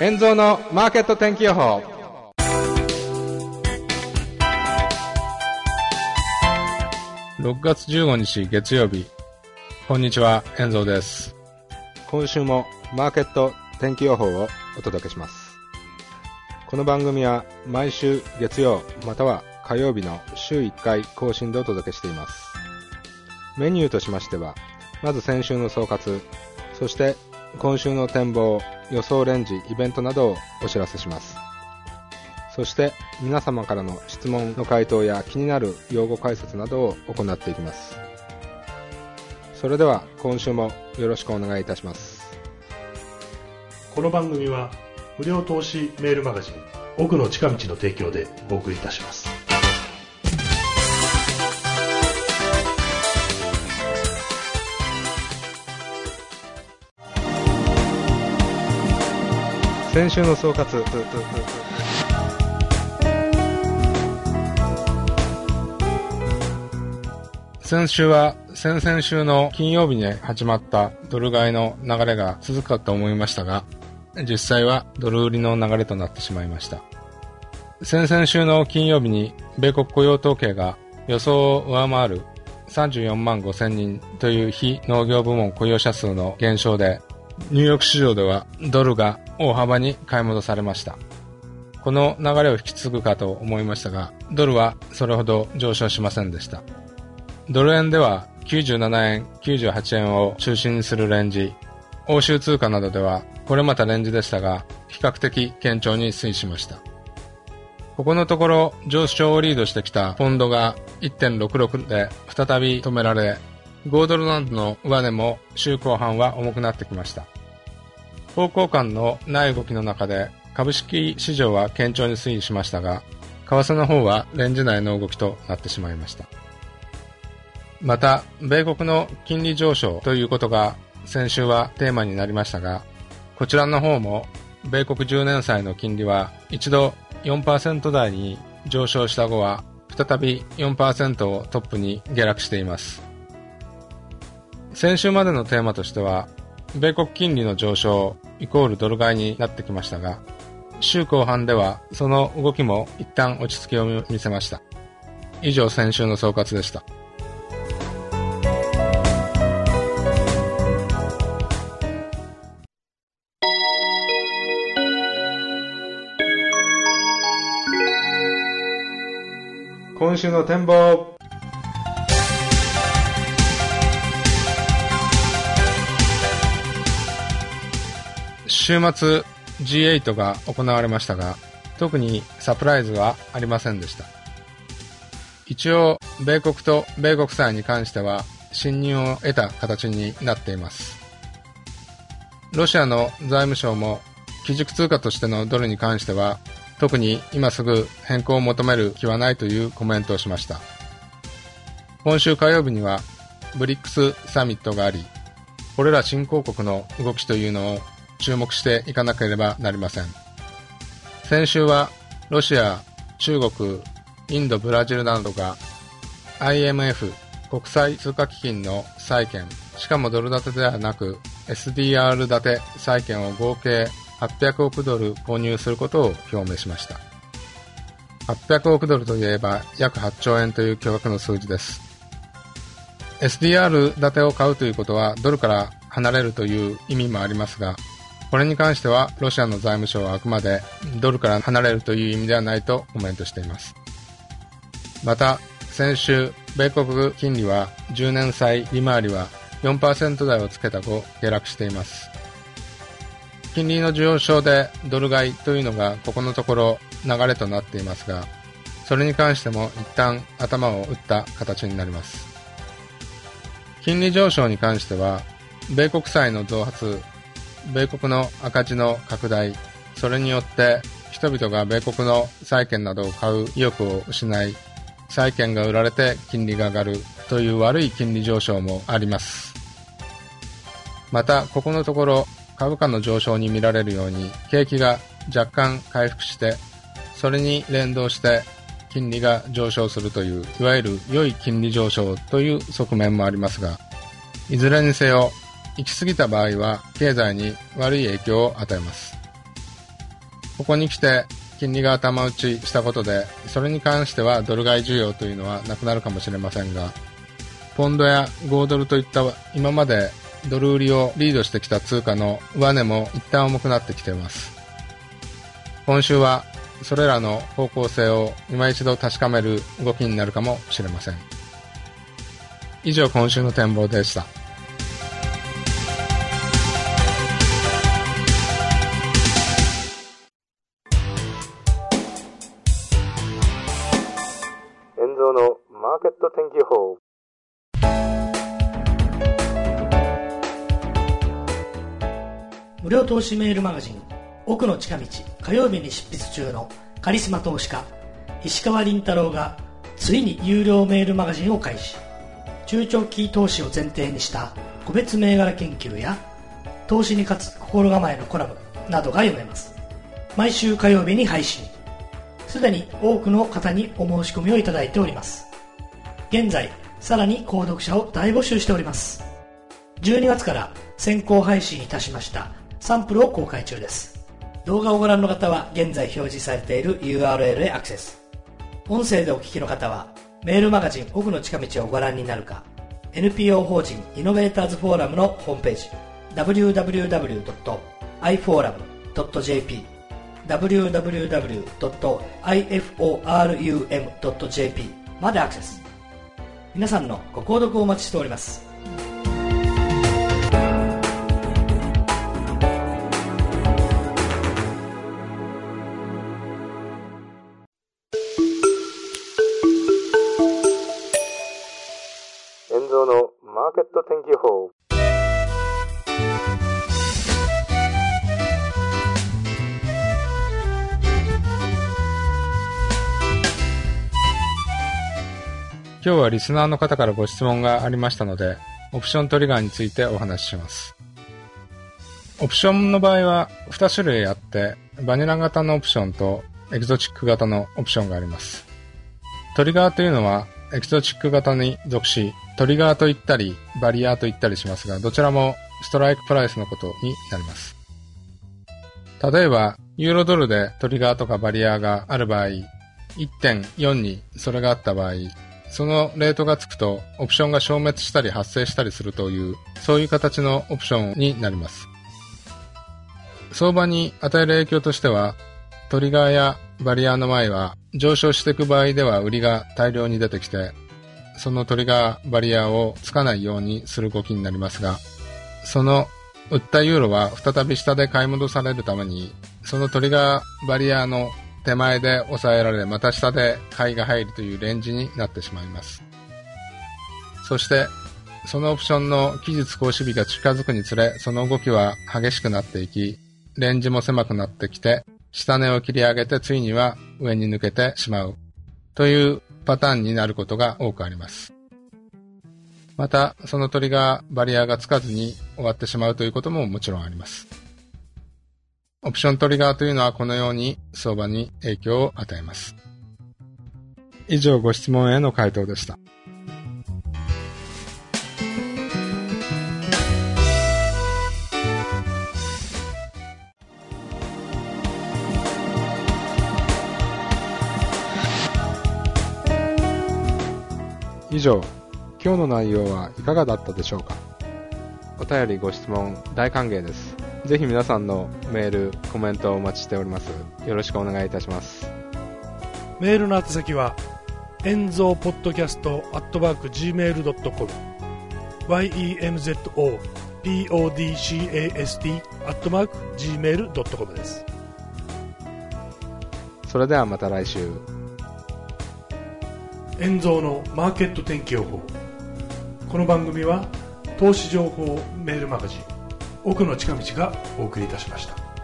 遠蔵のマーケット天気予報。6月15日月曜日。こんにちは遠蔵です。今週もマーケット天気予報をお届けします。この番組は毎週月曜または火曜日の週1回更新でお届けしています。メニューとしましてはまず先週の総括そして今週の展望予想レンジイベントなどをお知らせします。そして皆様からの質問の回答や気になる用語解説などを行っていきます。それでは今週もよろしくお願いいたします。この番組は無料投資メールマガジン奥の近道の提供でお送りいたします先週の総括。先週は先々週の金曜日に始まったドル買いの流れが続くかと思いましたが実際はドル売りの流れとなってしまいました。先々週の金曜日に米国雇用統計が予想を上回る34万5千人という非農業部門雇用者数の減少でニューヨーク市場ではドルが大幅に買い戻されました。この流れを引き継ぐかと思いましたが、ドルはそれほど上昇しませんでした。ドル円では97円、98円を中心にするレンジ、欧州通貨などではこれまたレンジでしたが、比較的堅調に推移しました。ここのところ上昇をリードしてきたポンドが1.66で再び止められ、5ドルランドの上値も週後半は重くなってきました。方向感のない動きの中で株式市場は堅調に推移しましたが、為替の方はレンジ内の動きとなってしまいました。また、米国の金利上昇ということが先週はテーマになりましたが、こちらの方も米国10年債の金利は一度4%台に上昇した後は再び4%をトップに下落しています。先週までのテーマとしては、米国金利の上昇イコールドル買いになってきましたが、週後半ではその動きも一旦落ち着きを見せました。以上先週の総括でした。今週の展望週末 G8 が行われましたが、特にサプライズはありませんでした。一応、米国と米国債に関しては、信任を得た形になっています。ロシアの財務省も、基軸通貨としてのドルに関しては、特に今すぐ変更を求める気はないというコメントをしました。今週火曜日には、ブリックスサミットがあり、これら新興国の動きというのを注目していかなければなりません。先週はロシア、中国、インド、ブラジルなどが IMF 国際通貨基金の債券、しかもドル建てではなく SDR 建て債券を合計800億ドル購入することを表明しました。800億ドルといえば約8兆円という巨額の数字です。SDR 建てを買うということはドルから離れるという意味もありますが、これに関してはロシアの財務省はあくまでドルから離れるという意味ではないとコメントしています。また、先週、米国金利は10年債利回りは4%台をつけた後下落しています。金利の上昇でドル買いというのがここのところ流れとなっていますが、それに関しても一旦頭を打った形になります。金利上昇に関しては、米国債の増発、米国の赤字の拡大、それによって人々が米国の債券などを買う意欲を失い、債券が売られて金利が上がるという悪い金利上昇もあります。また、ここのところ株価の上昇に見られるように景気が若干回復して、それに連動して金利が上昇するという、いわゆる良い金利上昇という側面もありますが、いずれにせよ行き過ぎた場合は経済に悪い影響を与えます。ここに来て金利が頭打ちしたことで、それに関してはドル買い需要というのはなくなるかもしれませんが、ポンドや5ドルといった今までドル売りをリードしてきた通貨の上値も一旦重くなってきています。今週はそれらの方向性を今一度確かめる動きになるかもしれません。以上今週の展望でした。ーケット天気予報。無料投資メールマガジン奥の近道。火曜日に執筆中のカリスマ投資家石川倫太郎がついに有料メールマガジンを開始。中長期投資を前提にした個別銘柄研究や投資に勝つ心構えのコラムなどが読めます。毎週火曜日に配信。すでに多くの方にお申し込みをいただいております。現在さらに購読者を大募集しております。12月から先行配信いたしましたサンプルを公開中です。動画をご覧の方は現在表示されている URL へアクセス。音声でお聞きの方はメールマガジン奥の近道をご覧になるか NPO 法人イノベーターズフォーラムのホームページ www.iforum.jp www.iforum.jp までアクセス。皆さんのご購読をお待ちしております。今日はリスナーの方からご質問がありましたので、オプショントリガーについてお話しします。オプションの場合は2種類あって、バニラ型のオプションとエキゾチック型のオプションがあります。トリガーというのはエキゾチック型に属し、トリガーと言ったり、バリアーと言ったりしますが、どちらも strike price のことになります。例えば、ユーロドルでトリガーとかバリアーがある場合、1.4にそれがあった場合、そのレートがつくと、オプションが消滅したり発生したりするという、そういう形のオプションになります。相場に与える影響としては、トリガーやバリアの前は上昇していく場合では売りが大量に出てきて、そのトリガー、バリアーをつかないようにする動きになりますが、その売ったユーロは再び下で買い戻されるために、そのトリガー、バリアの手前で抑えられ、また下で買いが入るというレンジになってしまいます。そして、そのオプションの期日行使日が近づくにつれ、その動きは激しくなっていき、レンジも狭くなってきて、下値を切り上げてついには上に抜けてしまうというパターンになることが多くあります。また、その鳥がバリアがつかずに終わってしまうということももちろんあります。オプショントリガーというのはこのように相場に影響を与えます。以上ご質問への回答でした。以上、今日の内容はいかがだったでしょうか？お便りご質問大歓迎です。ぜひ皆さんのメール、コメントをお待ちしております。よろしくお願いいたします。メールの宛先は、エンゾーポッドキャストアットマーク Gmail.com YENZO podcast アットマーク Gmail.com です。それではまた来週。エンゾーのマーケット天気予報。この番組は投資情報メールマガジン奥の近道がお送りいたしました。